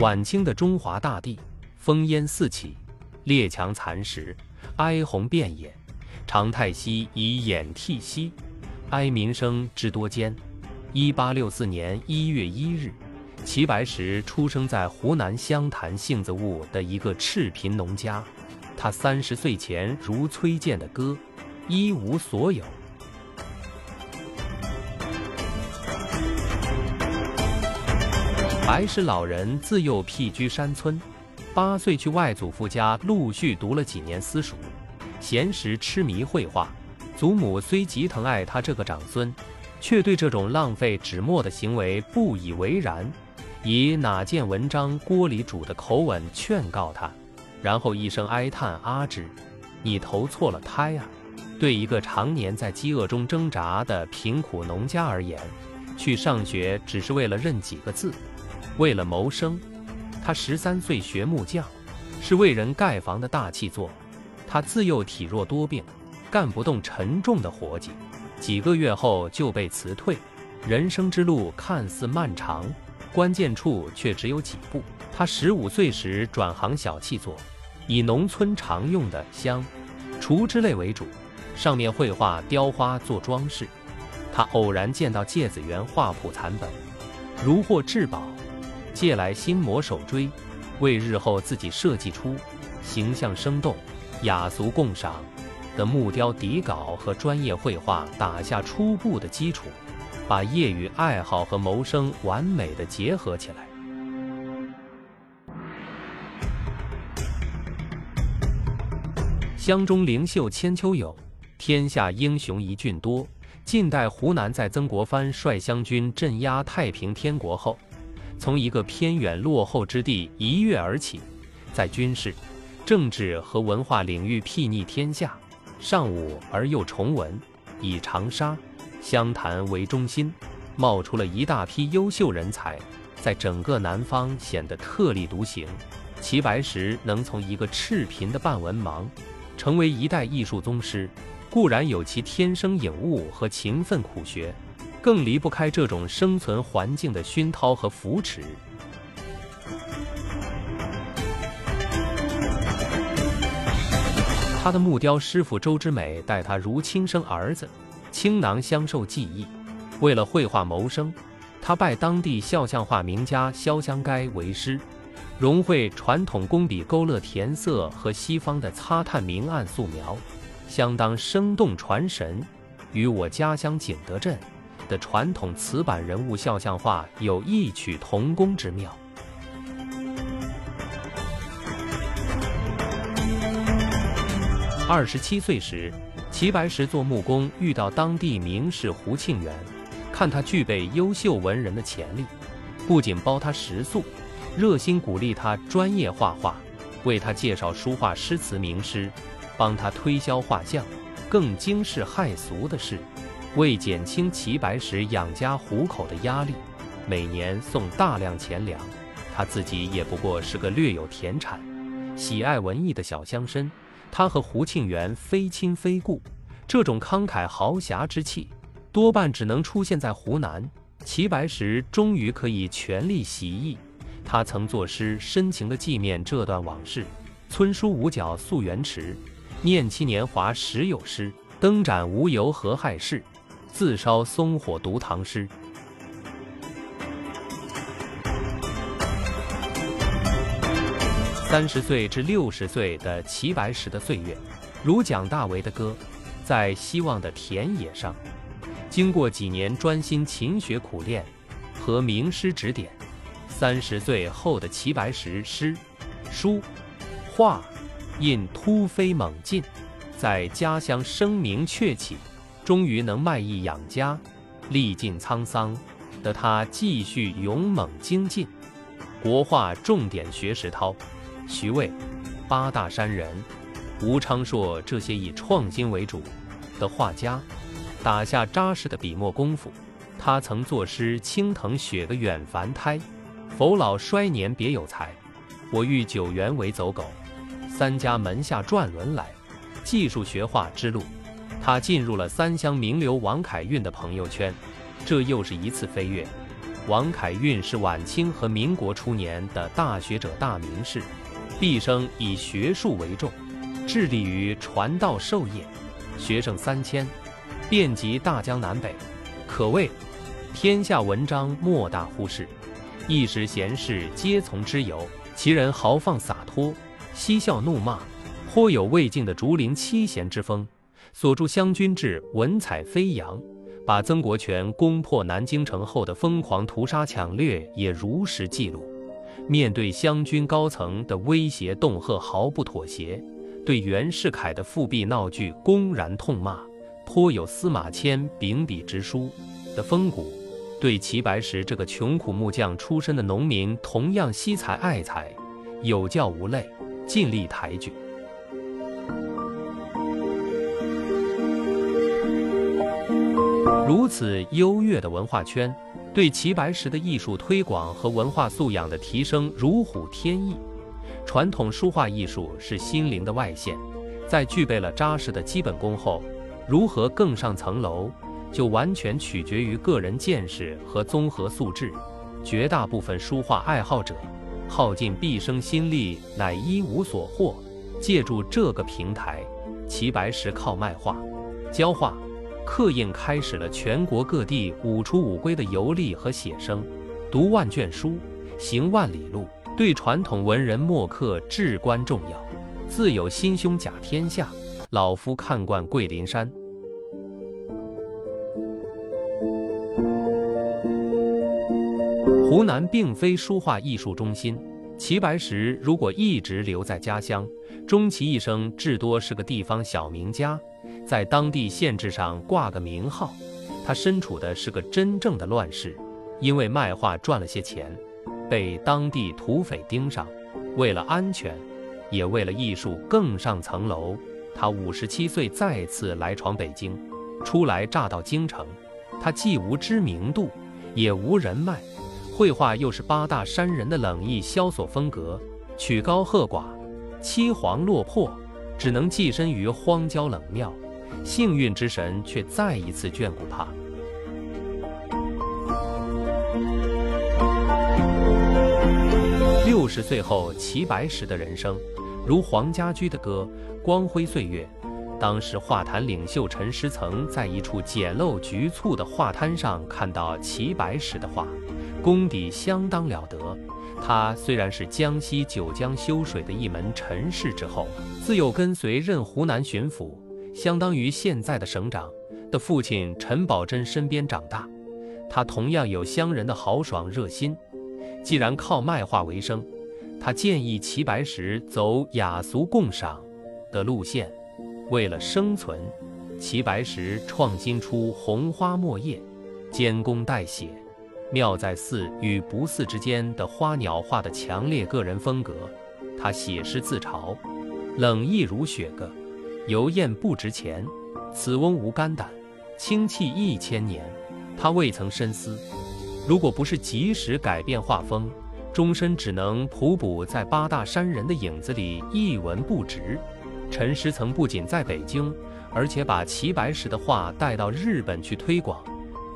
晚清的中华大地，烽烟四起，列强蚕食，哀鸿遍野。常太息以掩涕兮，哀民生之多艰。一八六四年一月一日，齐白石出生在湖南湘潭杏子坞的一个赤贫农家。他三十岁前如崔健的歌，一无所有。白石老人自幼僻居山村，八岁去外祖父家陆续读了几年私塾。闲时痴迷绘画，祖母虽极疼爱他这个长孙，却对这种浪费纸墨的行为不以为然，以“哪见文章锅里煮”的口吻劝告他，然后一声哀叹：“阿芝，你投错了胎啊！”对一个常年在饥饿中挣扎的贫苦农家而言，去上学只是为了认几个字，为了谋生。他十三岁学木匠，是为人盖房的大器作。他自幼体弱多病，干不动沉重的活计，几个月后就被辞退。人生之路看似漫长，关键处却只有几步。他十五岁时转行小器作，以农村常用的香、厨之类为主，上面绘画雕花做装饰。他偶然见到芥子园画谱残本，如获至宝，借来新摹手锥，为日后自己设计出形象生动。雅俗共赏的木雕底稿和专业绘画打下初步的基础，把业余爱好和谋生完美的结合起来。湘中灵秀千秋有，天下英雄一俊多。近代湖南在曾国藩率湘军镇压太平天国后，从一个偏远落后之地一跃而起，在军事。政治和文化领域睥睨天下，尚武而又崇文，以长沙、湘潭为中心，冒出了一大批优秀人才，在整个南方显得特立独行。齐白石能从一个赤贫的半文盲，成为一代艺术宗师，固然有其天生颖悟和勤奋苦学，更离不开这种生存环境的熏陶和扶持。他的木雕师傅周之美待他如亲生儿子，倾囊相授技艺。为了绘画谋生，他拜当地肖像画名家肖香该为师，融汇传统工笔勾勒填色和西方的擦炭明暗素描，相当生动传神，与我家乡景德镇的传统瓷板人物肖像画有异曲同工之妙。二十七岁时，齐白石做木工遇到当地名士胡庆元，看他具备优秀文人的潜力，不仅包他食宿，热心鼓励他专业画画，为他介绍书画诗词名师，帮他推销画像。更惊世骇俗的是，为减轻齐白石养家糊口的压力，每年送大量钱粮。他自己也不过是个略有田产、喜爱文艺的小乡绅。他和胡庆元非亲非故，这种慷慨豪侠之气，多半只能出现在湖南。齐白石终于可以全力洗臆，他曾作诗深情地纪念这段往事：“村书五角溯源池，念其年华时有诗。灯盏无由何害事，自烧松火读唐诗。”三十岁至六十岁的齐白石的岁月，如蒋大为的歌，在希望的田野上，经过几年专心勤学苦练和名师指点，三十岁后的齐白石诗、书、画印突飞猛进，在家乡声名鹊起，终于能卖艺养家。历尽沧桑的他继续勇猛精进，国画重点学石涛。徐渭、八大山人、吴昌硕这些以创新为主的画家，打下扎实的笔墨功夫。他曾作诗：“青藤雪个远凡胎，否老衰年别有才。我欲九原为走狗，三家门下转轮来。”技术学画之路，他进入了三湘名流王凯运的朋友圈，这又是一次飞跃。王凯运是晚清和民国初年的大学者、大名士，毕生以学术为重，致力于传道授业，学生三千，遍及大江南北，可谓天下文章莫大乎是。一时闲事皆从之由，其人豪放洒脱，嬉笑怒骂，颇有魏晋的竹林七贤之风。所著《湘军志》文采飞扬。把曾国荃攻破南京城后的疯狂屠杀抢掠也如实记录，面对湘军高层的威胁恫吓毫不妥协，对袁世凯的复辟闹剧公然痛骂，颇有司马迁秉笔直书的风骨。对齐白石这个穷苦木匠出身的农民同样惜才爱才，有教无类，尽力抬举。如此优越的文化圈，对齐白石的艺术推广和文化素养的提升如虎添翼。传统书画艺术是心灵的外现，在具备了扎实的基本功后，如何更上层楼，就完全取决于个人见识和综合素质。绝大部分书画爱好者耗尽毕生心力，乃一无所获。借助这个平台，齐白石靠卖画、教画。刻印开始了全国各地五出五归的游历和写生，读万卷书，行万里路，对传统文人墨客至关重要。自有心胸甲天下，老夫看惯桂林山。湖南并非书画艺术中心，齐白石如果一直留在家乡，终其一生至多是个地方小名家。在当地县志上挂个名号，他身处的是个真正的乱世，因为卖画赚了些钱，被当地土匪盯上。为了安全，也为了艺术更上层楼，他五十七岁再次来闯北京。初来乍到京城，他既无知名度，也无人脉，绘画又是八大山人的冷意萧索风格，曲高和寡，凄惶落魄，只能寄身于荒郊冷庙。幸运之神却再一次眷顾他。六十岁后，齐白石的人生，如黄家驹的歌《光辉岁月》。当时画坛领袖陈师曾在一处简陋局促的画摊上看到齐白石的画，功底相当了得。他虽然是江西九江修水的一门陈氏之后，自幼跟随任湖南巡抚。相当于现在的省长的父亲陈宝箴身边长大，他同样有乡人的豪爽热心。既然靠卖画为生，他建议齐白石走雅俗共赏的路线。为了生存，齐白石创新出红花墨叶、兼工代写、妙在似与不似之间的花鸟画的强烈个人风格。他写诗自嘲：“冷意如雪个。”油焰不值钱，此翁无肝胆，清气一千年。他未曾深思，如果不是及时改变画风，终身只能匍匐在八大山人的影子里，一文不值。陈师曾不仅在北京，而且把齐白石的画带到日本去推广，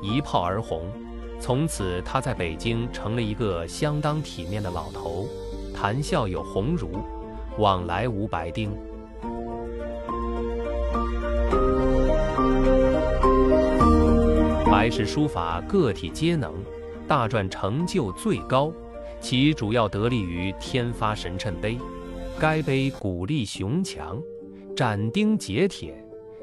一炮而红。从此，他在北京成了一个相当体面的老头，谈笑有鸿儒，往来无白丁。白石书法个体皆能，大篆成就最高，其主要得力于天发神谶碑。该碑古力雄强，斩钉截铁，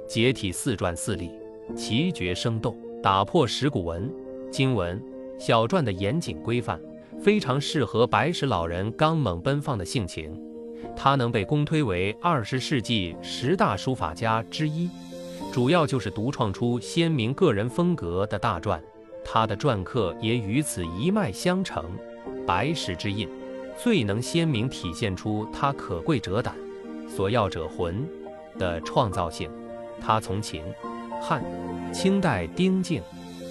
结体四篆四隶，奇绝生动，打破石鼓文、经文、小篆的严谨规范，非常适合白石老人刚猛奔放的性情。他能被公推为二十世纪十大书法家之一。主要就是独创出鲜明个人风格的大篆，他的篆刻也与此一脉相承。白石之印，最能鲜明体现出他可贵者胆，所要者魂的创造性。他从秦、汉、清代丁敬、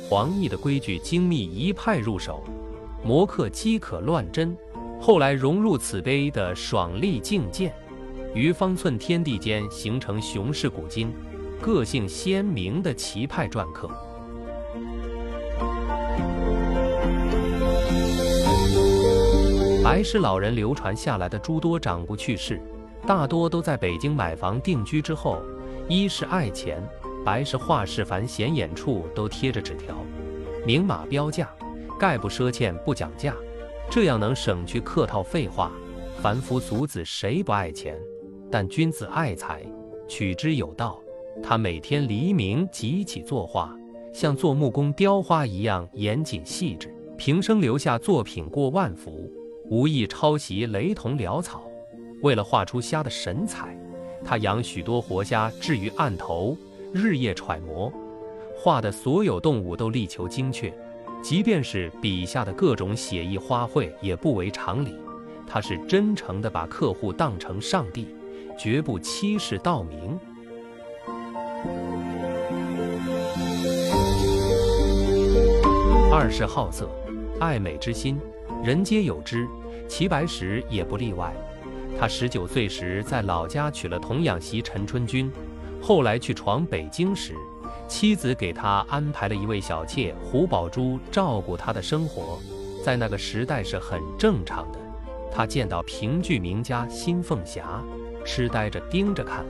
黄奕的规矩精密一派入手，摹刻饥渴乱真，后来融入此碑的爽利境界，于方寸天地间形成雄势古今。个性鲜明的齐派篆刻。白石老人流传下来的诸多掌故趣事，大多都在北京买房定居之后，一是爱钱，白石画室凡显眼处都贴着纸条，明码标价，概不赊欠不讲价，这样能省去客套废话。凡夫俗子谁不爱钱？但君子爱财，取之有道。他每天黎明即起作画，像做木工雕花一样严谨细致，平生留下作品过万幅，无意抄袭雷同潦草。为了画出虾的神采，他养许多活虾置于案头，日夜揣摩，画的所有动物都力求精确，即便是笔下的各种写意花卉也不为常理。他是真诚地把客户当成上帝。绝不欺世盗名。二是好色，爱美之心，人皆有之，齐白石也不例外。他十九岁时在老家娶了童养媳陈春君，后来去闯北京时，妻子给他安排了一位小妾胡宝珠照顾他的生活，在那个时代是很正常的。他见到评剧名家辛凤霞。痴呆着盯着看，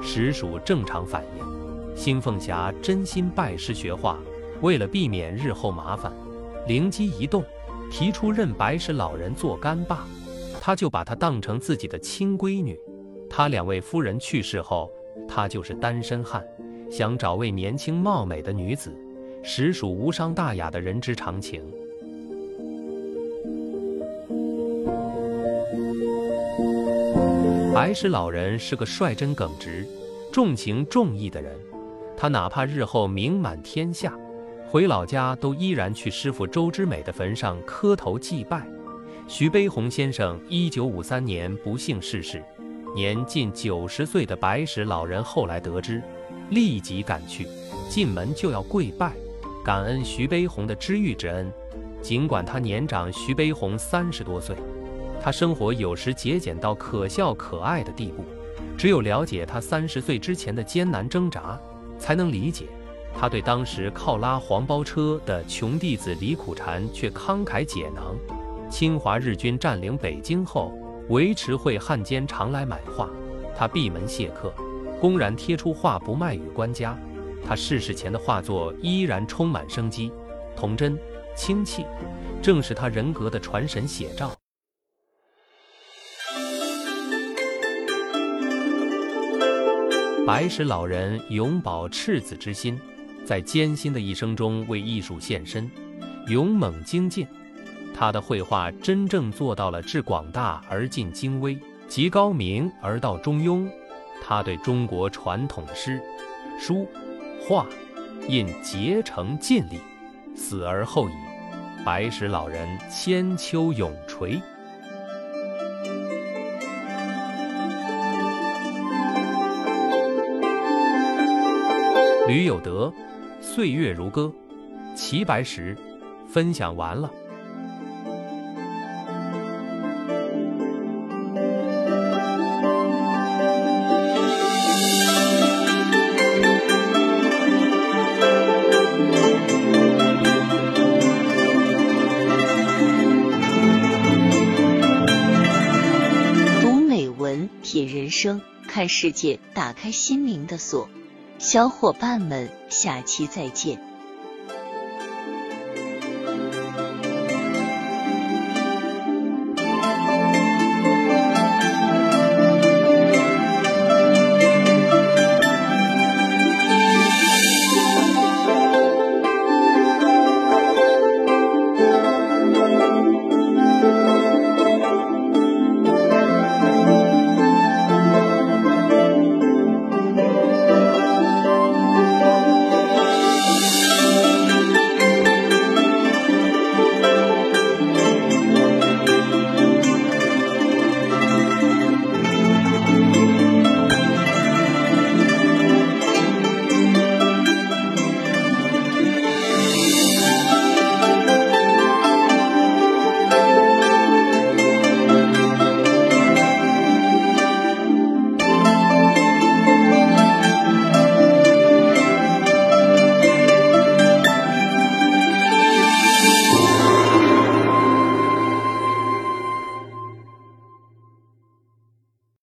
实属正常反应。新凤霞真心拜师学画，为了避免日后麻烦，灵机一动，提出认白石老人做干爸，他就把她当成自己的亲闺女。他两位夫人去世后，他就是单身汉，想找位年轻貌美的女子，实属无伤大雅的人之常情。白石老人是个率真耿直、重情重义的人，他哪怕日后名满天下，回老家都依然去师傅周之美的坟上磕头祭拜。徐悲鸿先生一九五三年不幸逝世，年近九十岁的白石老人后来得知，立即赶去，进门就要跪拜，感恩徐悲鸿的知遇之恩。尽管他年长徐悲鸿三十多岁。他生活有时节俭到可笑可爱的地步，只有了解他三十岁之前的艰难挣扎，才能理解他对当时靠拉黄包车的穷弟子李苦禅却慷慨解囊。侵华日军占领北京后，维持会汉奸常来买画，他闭门谢客，公然贴出画不卖与官家。他逝世前的画作依然充满生机，童真清气，正是他人格的传神写照。白石老人永葆赤子之心，在艰辛的一生中为艺术献身，勇猛精进。他的绘画真正做到了至广大而尽精微，极高明而道中庸。他对中国传统诗、书、画，印竭诚尽力，死而后已。白石老人千秋永垂。吕有德，岁月如歌，齐白石，分享完了。读美文，品人生，看世界，打开心灵的锁。小伙伴们，下期再见。